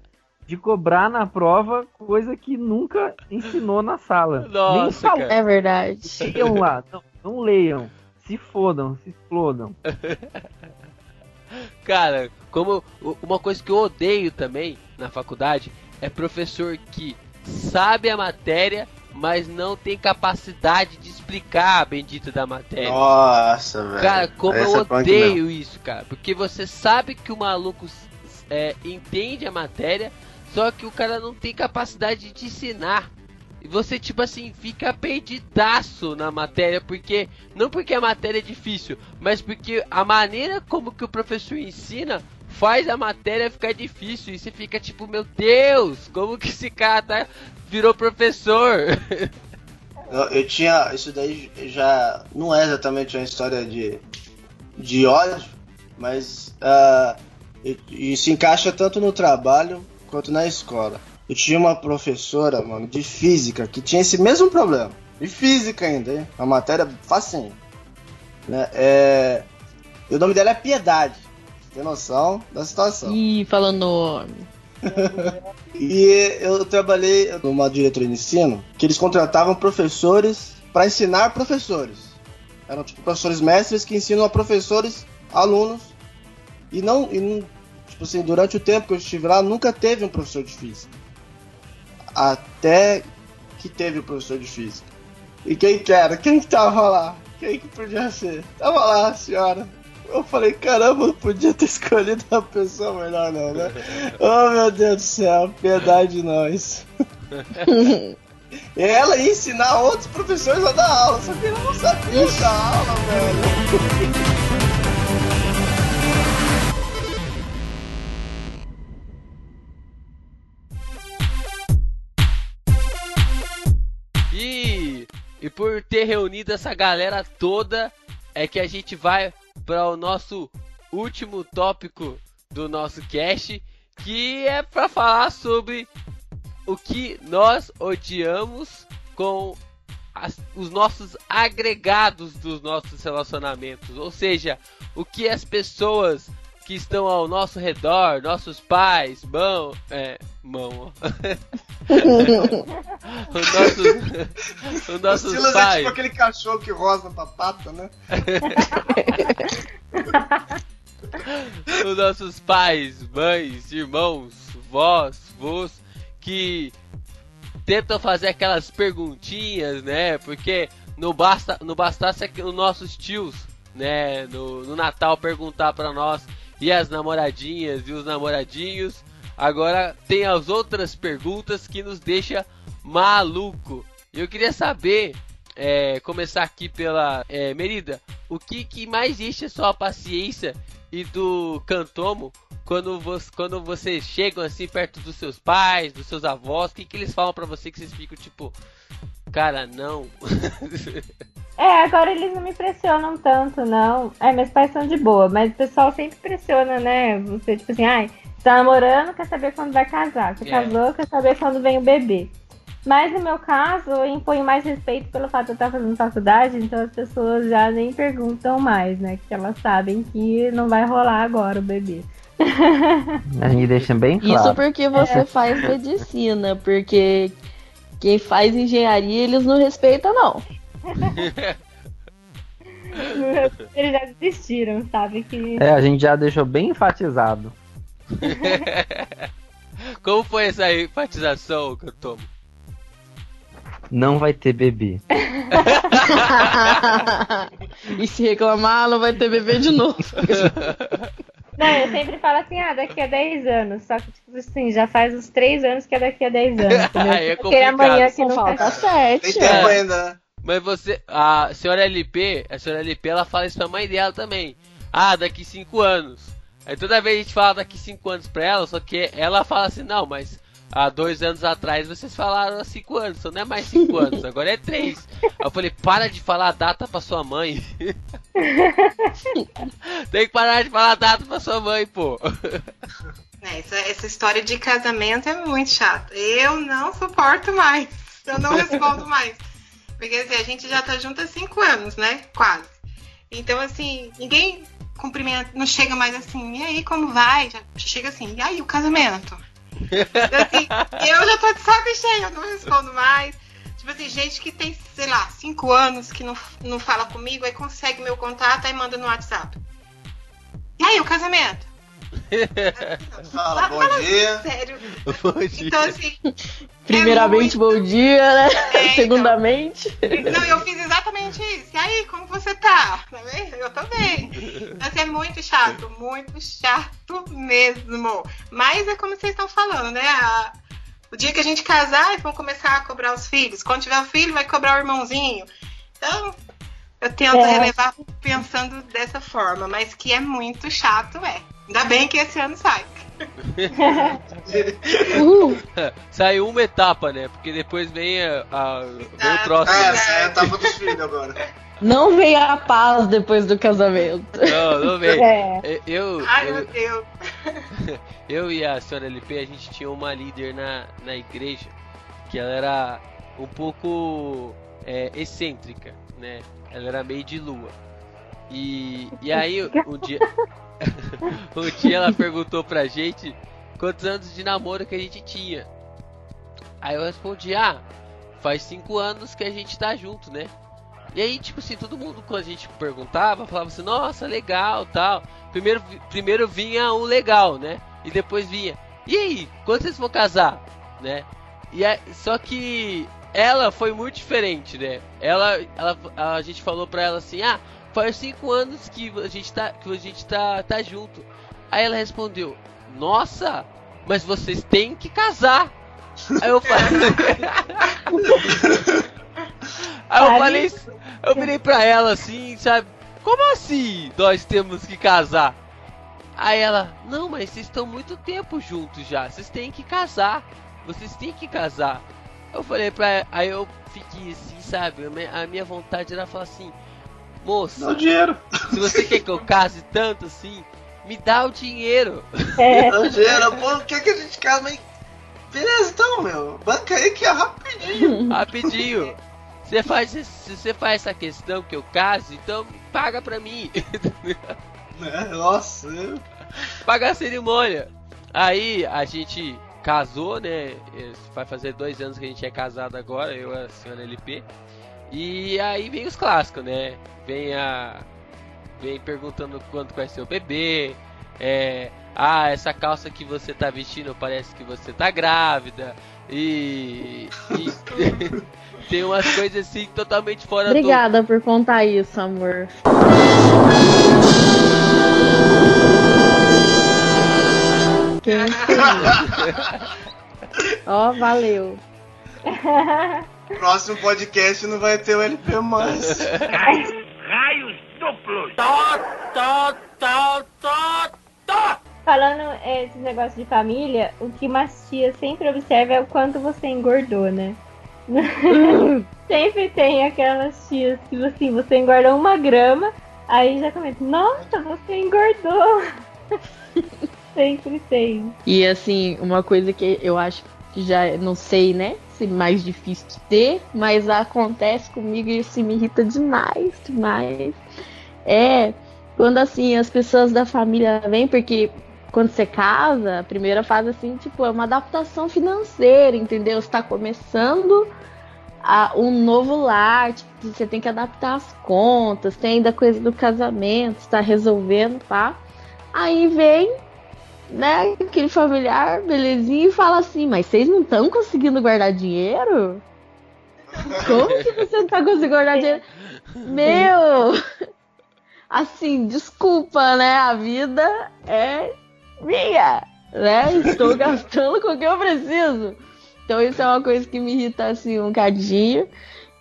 F: de cobrar na prova coisa que nunca ensinou na sala. Nem
A: Nossa,
F: falou.
A: cara.
B: é verdade.
F: Leiam lá. Não, não leiam. Se fodam, se explodam.
A: Cara, como uma coisa que eu odeio também na faculdade é professor que sabe a matéria, mas não tem capacidade de explicar a bendita da matéria.
C: Nossa, velho.
A: Cara, como eu
C: é
A: odeio isso, cara. Porque você sabe que o maluco é, entende a matéria, só que o cara não tem capacidade de ensinar. E você, tipo assim, fica perdidaço na matéria, porque. Não porque a matéria é difícil, mas porque a maneira como que o professor ensina faz a matéria ficar difícil. E você fica tipo, meu Deus, como que esse cara tá, virou professor?
C: Eu, eu tinha. Isso daí já. Não é exatamente uma história de. de ódio, mas. e, e se encaixa tanto no trabalho quanto na escola. Eu tinha uma professora, mano, de física que tinha esse mesmo problema. De física ainda, hein? Uma matéria facinho. Né? É... E o nome dela é Piedade. Tem noção da situação.
B: Ih, falando nome.
C: E eu trabalhei numa diretoria de ensino que eles contratavam professores para ensinar professores. Eram tipo professores mestres que ensinam a professores, alunos. E não, e não tipo assim, durante o tempo que eu estive lá, nunca teve um professor de física. Até que teve o professor de física. E quem que era? Quem que tava lá? Quem que podia ser? Tava lá a senhora. Eu falei, caramba, não podia ter escolhido uma pessoa melhor não, né? Oh meu Deus do céu, piedade de nós. Ela ia ensinar outros professores a dar aula, só que ela não sabia dar aula, velho.
A: E, por ter reunido essa galera toda, é que a gente vai para o nosso último tópico do nosso cast, que é para falar sobre o que nós odiamos com as- os nossos agregados dos nossos relacionamentos, ou seja, o que as pessoas que estão ao nosso redor, nossos pais, mão, é, mão. os nossos, os
C: O
A: nossos
C: Silas é
A: pais.
C: tipo aquele cachorro que rosna pra pata, né?
A: os nossos pais, mães, irmãos, vós, vós, que tentam fazer aquelas perguntinhas, né? Porque não basta, não bastasse os nossos tios, né, no, no Natal perguntar pra nós e as namoradinhas e os namoradinhos, agora tem as outras perguntas que nos deixa maluco. Eu queria saber, é, começar aqui pela é, Merida, o que, que mais enche a sua paciência e do Cantomo quando, vo- quando vocês chegam assim perto dos seus pais, dos seus avós, o que, que eles falam pra você que vocês ficam tipo, cara, não.
E: É, agora eles não me pressionam tanto, não. É, meus pais são de boa, mas o pessoal sempre pressiona, né? Você, tipo assim, ai, você tá namorando, quer saber quando vai casar. Você
A: É.
E: casou, quer saber quando vem o bebê. Mas no meu caso, eu imponho mais respeito pelo fato de eu estar fazendo faculdade, então as pessoas já nem perguntam mais, né? Que elas sabem que não vai rolar agora o bebê.
F: A gente deixa bem
B: Isso
F: claro.
B: porque você faz medicina, porque quem faz engenharia eles não respeitam, não.
E: Eles já desistiram, sabe? Que
F: É, a gente já deixou bem enfatizado.
A: Como foi essa enfatização, Cantomo?
F: Não vai ter bebê.
B: e se reclamar, não vai ter bebê de novo.
E: Não, eu sempre falo assim, ah, daqui a 10 anos. Só que, tipo assim, já faz uns 3 anos que é daqui a 10 anos. Entendeu?
A: Aí é
E: Porque amanhã que não
B: Falta
E: faz.
B: sete.
C: Tem tempo ainda, né?
A: Mas você, a senhora LP, a senhora LP, ela fala isso pra mãe dela também. Ah, daqui 5 anos. Aí toda vez a gente fala daqui 5 anos pra ela, só que ela fala assim, não, mas há dois anos atrás vocês falaram há 5 anos, então não é mais 5 anos, agora é 3. Aí eu falei, para de falar a data pra sua mãe. Tem que parar de falar a data pra sua mãe, pô.
D: É, essa, essa história de casamento é muito chata. Eu não suporto mais. Eu não respondo mais. Porque assim, a gente já tá junto há cinco anos, né? Quase. Então, assim, ninguém cumprimenta, não chega mais assim, e aí, como vai? Já chega assim, e aí, o casamento? Então, assim, eu já tô de saco cheio, eu não respondo mais. Tipo assim, gente que tem, sei lá, cinco anos que não, não fala comigo, aí consegue meu contato, aí manda no WhatsApp. E aí, o casamento?
C: Fala, bom dia.
D: Sério.
A: Bom dia.
D: Então, assim.
B: Primeiramente,
D: é
B: bom dia, né?
D: É, então.
B: Segundamente.
D: muito- Não, eu fiz exatamente isso. E aí, como você tá? Tá bem? Eu tô bem. Mas é muito chato, muito chato mesmo. Mas é como vocês estão falando, né? A- O dia que a gente casar, eles vão começar a cobrar os filhos. Quando tiver o filho, vai cobrar o irmãozinho. Então, eu tento
E: É.
D: relevar pensando dessa forma. Mas que é muito chato, é. Ainda bem que esse ano sai.
B: Uhul.
A: Saiu uma etapa, né? Porque depois vem, a, a- vem o
D: Ah,
A: próximo.
C: É, essa é a etapa dos filhos agora.
B: Não vem a paz depois do casamento.
A: Não, não vem.
E: É.
A: Eu,
D: Ai, meu
A: eu,
D: Deus.
A: eu e a senhora LP, a gente tinha uma líder na, na igreja que ela era um pouco é, excêntrica, né? Ela era meio de lua. E, e aí, um dia, um dia ela perguntou pra gente quantos anos de namoro que a gente tinha. Aí eu respondi, ah, faz cinco anos que a gente tá junto, né? E aí, tipo assim, todo mundo quando a gente perguntava, falava assim, nossa, legal, tal. Primeiro, primeiro vinha o legal, né? E depois vinha, e aí, quando vocês vão casar, né? E aí, só que ela foi muito diferente, né? Ela, ela, a gente falou pra ela assim, ah, faz cinco anos que a gente tá, que a gente tá, tá junto. Aí ela respondeu, nossa, mas vocês têm que casar. Aí eu falei. Aí eu falei, eu virei pra ela assim, sabe? Como assim nós temos que casar? Aí ela, não, mas vocês estão muito tempo juntos já, vocês têm que casar, vocês têm que casar. Eu falei pra ela, aí eu fiquei assim, sabe? A minha- vontade era falar assim, moça,
C: Dá o dinheiro.
A: se você quer que eu case tanto assim, me dá o dinheiro.
E: É.
C: Dá o dinheiro. Pô, quer que a gente casa, mas... Beleza, então, meu. Banca aí que é rapidinho.
A: Rapidinho. Você faz, se você faz essa questão que eu case, então paga pra mim.
C: É, Nossa,
A: paga a cerimônia. Aí a gente casou, né? Vai fazer dois anos que a gente é casado agora, eu e a senhora LP. E aí vem os clássicos, né? Vem a. Vem perguntando quando vai ser o bebê. É. Ah, essa calça que você tá vestindo parece que você tá grávida. E. e tem umas coisas assim totalmente fora do.
B: Obrigada por contar isso, amor. Ó, valeu.
C: Próximo podcast não vai ter o LP mais.
G: Raios, raios duplos. Tó, tó, tó, tó, tó.
E: Falando esses negócios de família, o que umas tias sempre observa é o quanto você engordou, né? sempre tem aquelas tias que assim, você engordou uma grama, aí já comenta, nossa, você engordou. sempre tem.
B: E assim, uma coisa que eu acho que já não sei, né? Se mais difícil de ter, mas acontece comigo e isso me irrita demais, demais. É quando assim as pessoas da família vêm, porque quando você casa, a primeira fase assim, tipo, é uma adaptação financeira, entendeu? Você tá começando a, um novo lar, tipo, você tem que adaptar as contas, tem ainda coisa do casamento, está resolvendo, tá? Aí vem né, aquele familiar, belezinha, e fala assim, mas vocês não estão conseguindo guardar dinheiro? Como que você não tá conseguindo guardar dinheiro? Meu! Assim, desculpa, né? A vida é minha, né? Estou gastando com o que eu preciso. Então isso é uma coisa que me irrita, assim, um cadinho.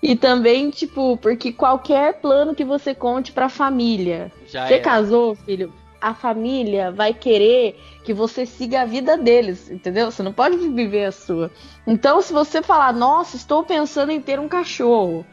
B: E também, tipo, porque qualquer plano que você conte pra família,
A: Já
B: você
A: é.
B: casou, filho? A família vai querer que você siga a vida deles, entendeu? Você não pode viver a sua. Então, se você falar, nossa, estou pensando em ter um cachorro,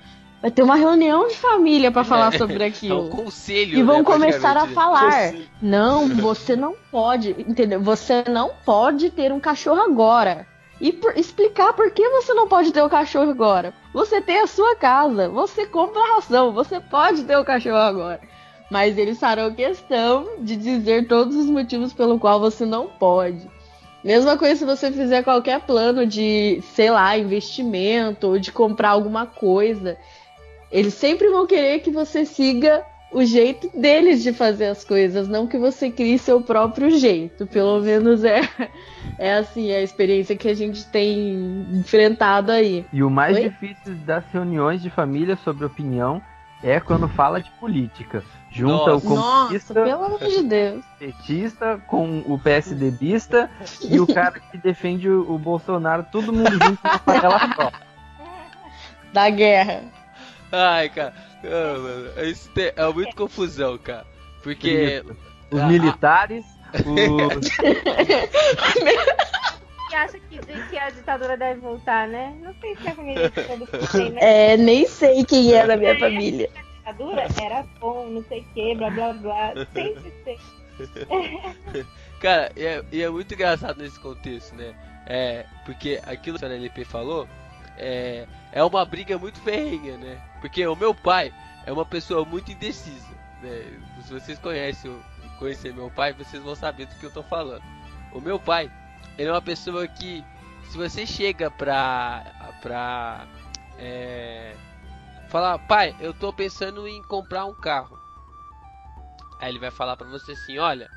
B: vai ter uma reunião de família pra falar sobre
A: É um
B: aquilo.
A: conselho.
B: E vão
A: né,
B: começar a falar: não, você não pode, entendeu? Você não pode ter um cachorro agora. E por- explicar por que você não pode ter o cachorro agora. Você tem a sua casa, você compra a ração, você pode ter o cachorro agora. Mas eles farão questão de dizer todos os motivos pelo qual você não pode. Mesma coisa se você fizer qualquer plano de, sei lá, investimento ou de comprar alguma coisa. Eles sempre vão querer que você siga o jeito deles de fazer as coisas, não que você crie seu próprio jeito. Pelo menos é, é assim a experiência que a gente tem enfrentado aí.
F: E o mais
B: Oi?
F: difícil das reuniões de família sobre opinião é quando fala de política. Junta
A: Nossa.
F: o
B: Nossa,
F: comunista,
B: pelo amor de Deus.
F: petista com o PSDBista e o cara que defende o, o Bolsonaro, todo mundo junto na panela só.
B: Da guerra.
A: Ai, cara. Ah, isso é muito confusão, cara. Porque.
F: Os
A: Ah,
F: militares, os
E: E acha que, que a ditadura deve voltar, né? Não sei se a família todo tem, né?
B: É, nem sei quem é da minha família.
E: Ditadura era bom, não sei o que, blá blá blá. Sempre tem.
A: Cara, e é, e é muito engraçado nesse contexto, né? É, porque aquilo que a LP falou é, é uma briga muito ferrenha, né? Porque o meu pai é uma pessoa muito indecisa, né? Se vocês conhecem, conhecer meu pai, vocês vão saber do que eu tô falando. O meu pai, ele é uma pessoa que, se você chega pra, pra é, falar, pai, eu tô pensando em comprar um carro. Aí ele vai falar pra você assim, olha,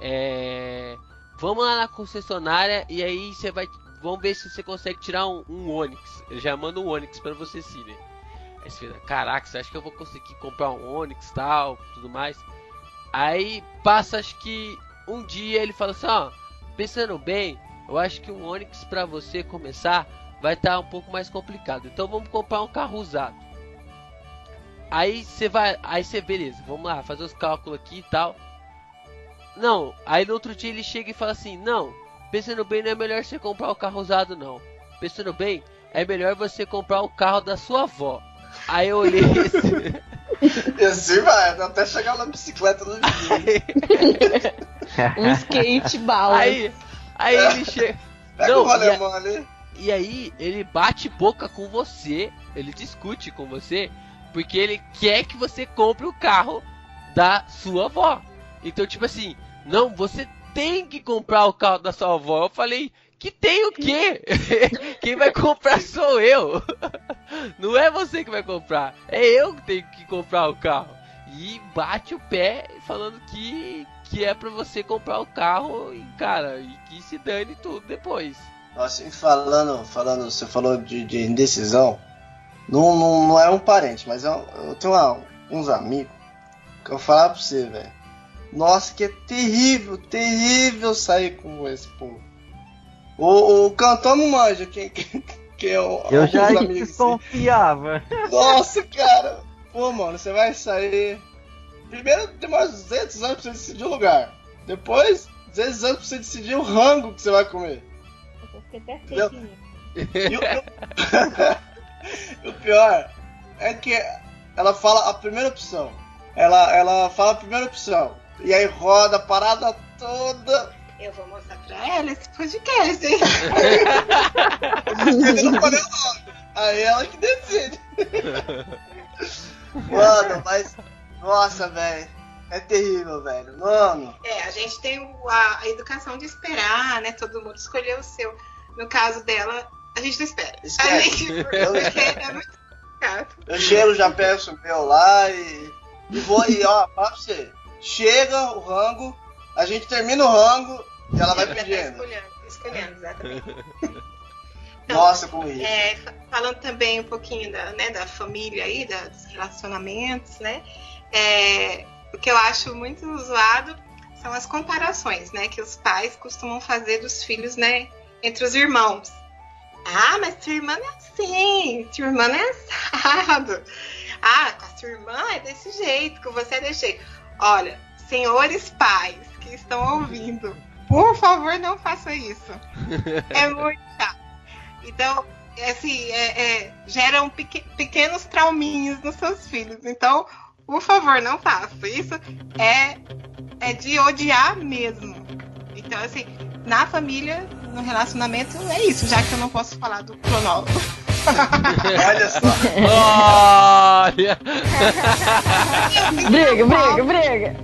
A: é, vamos lá na concessionária e aí você vai, vamos ver se você consegue tirar um, um Onix. Ele já manda um Onix pra você, Sidney. Aí você fica, caraca, você acha que eu vou conseguir comprar um Onix tal, tudo mais? Aí passa, acho que um dia ele fala assim, ó, pensando bem, eu acho que um Onix pra você começar vai estar um pouco mais complicado. Então vamos comprar um carro usado. Aí você vai, aí você beleza, vamos lá, fazer os cálculos aqui e tal. Não, aí no outro dia ele chega e fala assim: Não, pensando bem, não é melhor você comprar o carro usado, não. Pensando bem, é melhor você comprar o carro da sua avó. Aí eu olhei esse.
C: E assim vai, até chegar na bicicleta do vizinho.
B: Um skate bala.
A: aí, aí ele chega.
C: Pega
A: Não,
C: o
A: e a-
C: alemão ali.
A: E aí ele bate boca com você, ele discute com você, porque ele quer que você compre o carro da sua avó. Então, tipo assim, não, você tem que comprar o carro da sua avó. Eu falei, que tem o quê? Quem vai comprar sou eu. Não é você que vai comprar, é eu que tenho que comprar o carro. E bate o pé falando que, que é pra você comprar o carro e, cara, e que se dane tudo depois.
C: Nossa, e falando, falando, você falou de, de indecisão. Não, não, não é um parente, mas é um- eu tenho uma- uns amigos que eu vou falar pra você, velho. Nossa, que é terrível, terrível sair com esse povo. O, o cantor não manja, quem, quem, quem é o,
F: Eu já
C: assim.
F: desconfiava.
C: Nossa, cara. Pô, mano, você vai sair. Primeiro demora 200 anos pra você decidir o lugar. Depois, 200 anos pra você decidir o rango que você vai comer.
E: Eu fiquei até?
C: o, pior é que ela fala a primeira opção. Ela, ela fala a primeira opção. E aí roda a parada toda.
D: Eu vou mostrar pra ela esse podcast, hein?
C: Eu não falei o nome. Aí ela que decide. Mano, mas. Nossa, velho. É terrível, velho. Mano.
D: É, a gente tem a educação de esperar, né? Todo mundo escolher o seu. No caso dela, a gente não espera. A gente
C: Eu,
D: é muito complicado.
C: eu chego, já peço o meu lá e. E vou e ó, fala pra você. Chega o rango, a gente termina o rango e ela vai
D: Tá
C: pedindo.
D: escolhendo, escolhendo, exatamente. Então,
C: Nossa, como isso.
D: É, fa- falando também um pouquinho da, né, da família aí, da- dos relacionamentos, né? É, o que eu acho muito zoado são as comparações, né? Que os pais costumam fazer dos filhos, né? Entre os irmãos. Ah, mas sua irmã é assim, sua irmã é assado. Ah, com a sua irmã é desse jeito, com você é desse jeito. Olha, senhores pais que estão ouvindo, por favor, não faça isso. É muito chato. Então, é assim, é, é, geram peque- pequenos trauminhos nos seus filhos. Então, por favor, não faça. Isso é, é de odiar mesmo. Então, assim, na família, no relacionamento, é isso, já que eu não posso falar do cronólogo.
C: Olha só.
A: Olha!
B: Briga, briga, briga.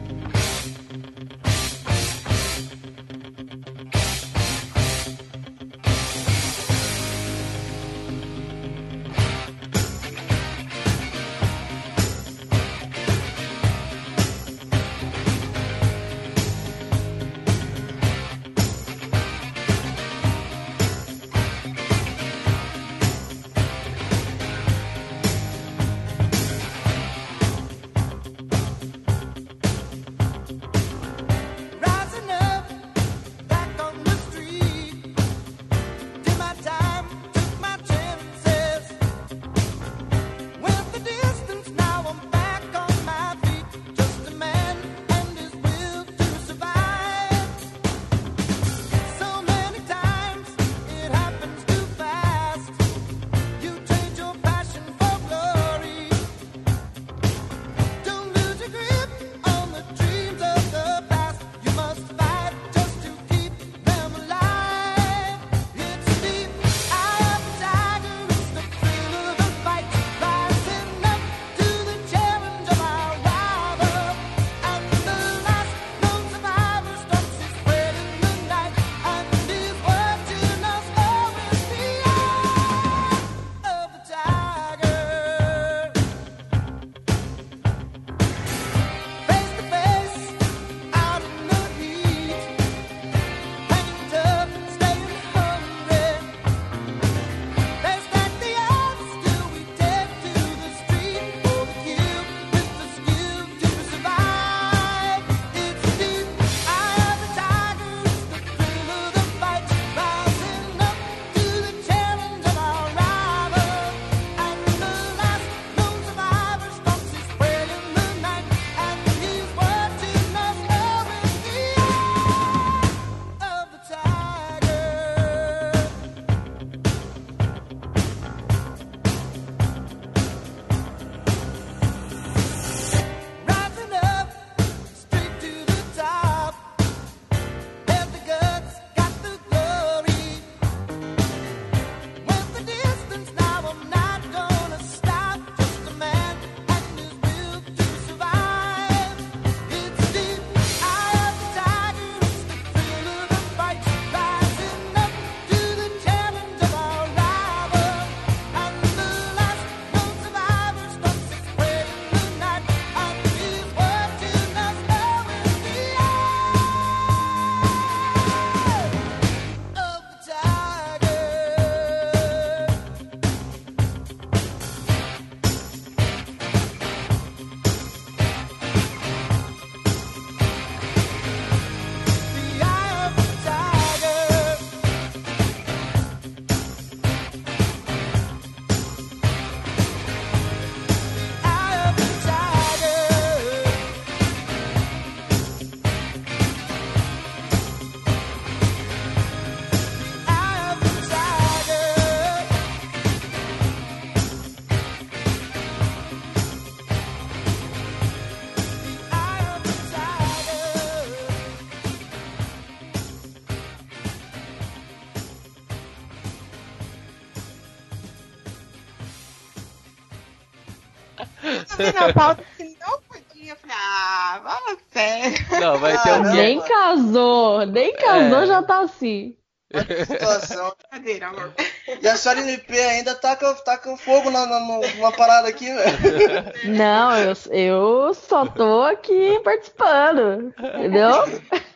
D: Vi na pauta que não podia. Eu falei, ah, fala sério.
A: Não, vai ter um?
B: Nem casou, nem casou,
A: É.
B: já tá assim.
C: Olha que situação.
D: Brincadeira, amor.
C: E a senhora NP ainda taca, taca fogo na, na, numa parada aqui, velho.
B: Não, eu, eu só tô aqui participando, entendeu?